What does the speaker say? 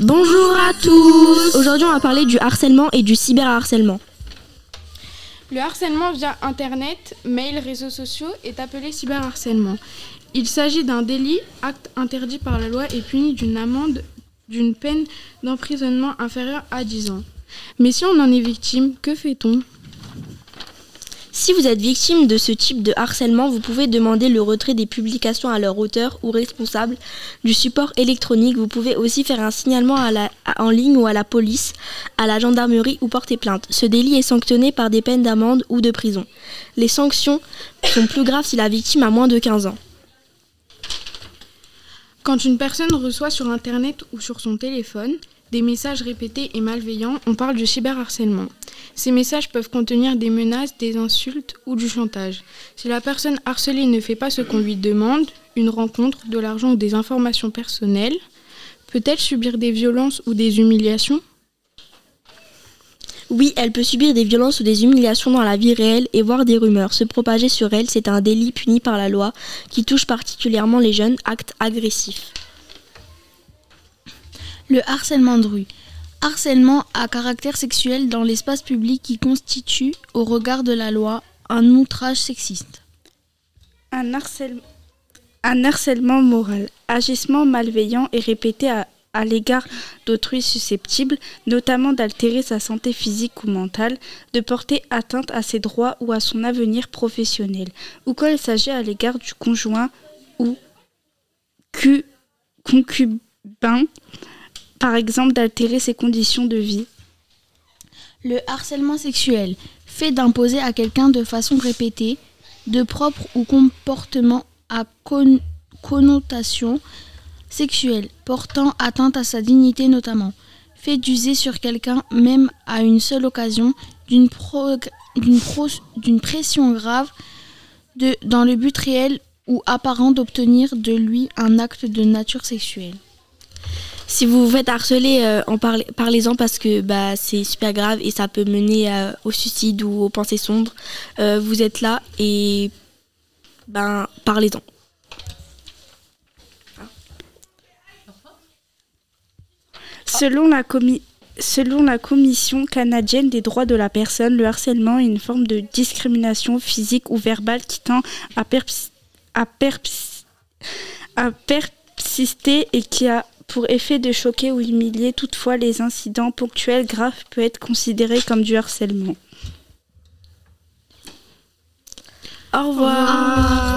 Bonjour à tous Aujourd'hui on va parler du harcèlement et du cyberharcèlement. Le harcèlement via Internet, mail, réseaux sociaux est appelé cyberharcèlement. Il s'agit d'un délit, acte interdit par la loi et puni d'une amende d'une peine d'emprisonnement inférieure à 10 ans. Mais si on en est victime, que fait-on? Si vous êtes victime de ce type de harcèlement, vous pouvez demander le retrait des publications à leur auteur ou responsable du support électronique. Vous pouvez aussi faire un signalement en ligne ou à la police, à la gendarmerie ou porter plainte. Ce délit est sanctionné par des peines d'amende ou de prison. Les sanctions sont plus graves si la victime a moins de 15 ans. Quand une personne reçoit sur Internet ou sur son téléphone des messages répétés et malveillants, on parle du cyberharcèlement. Ces messages peuvent contenir des menaces, des insultes ou du chantage. Si la personne harcelée ne fait pas ce qu'on lui demande, une rencontre, de l'argent ou des informations personnelles, peut-elle subir des violences ou des humiliations? Oui, elle peut subir des violences ou des humiliations dans la vie réelle et voir des rumeurs se propager sur elle. C'est un délit puni par la loi qui touche particulièrement les jeunes actes agressifs. Le harcèlement de rue. Harcèlement à caractère sexuel dans l'espace public qui constitue, au regard de la loi, un outrage sexiste. Un, harcèlement moral. Agissement malveillant et répété à, à l'égard d'autrui susceptible, notamment d'altérer sa santé physique ou mentale, de porter atteinte à ses droits ou à son avenir professionnel, ou quand il s'agit à l'égard du conjoint ou concubin par exemple d'altérer ses conditions de vie. Le harcèlement sexuel, fait d'imposer à quelqu'un de façon répétée, de propre ou comportement à connotation sexuelle, portant atteinte à sa dignité notamment, fait d'user sur quelqu'un même à une seule occasion d'une pression grave dans le but réel ou apparent d'obtenir de lui un acte de nature sexuelle. Si vous vous faites harceler, euh, en parlez-en parce que bah, c'est super grave et ça peut mener euh, au suicide ou aux pensées sombres. Euh, vous êtes là et ben parlez-en. Selon la, Commission canadienne des droits de la personne, le harcèlement est une forme de discrimination physique ou verbale qui tend à, à persister et qui a pour effet de choquer ou humilier. Toutefois, les incidents ponctuels graves peuvent être considérés comme du harcèlement. Au revoir.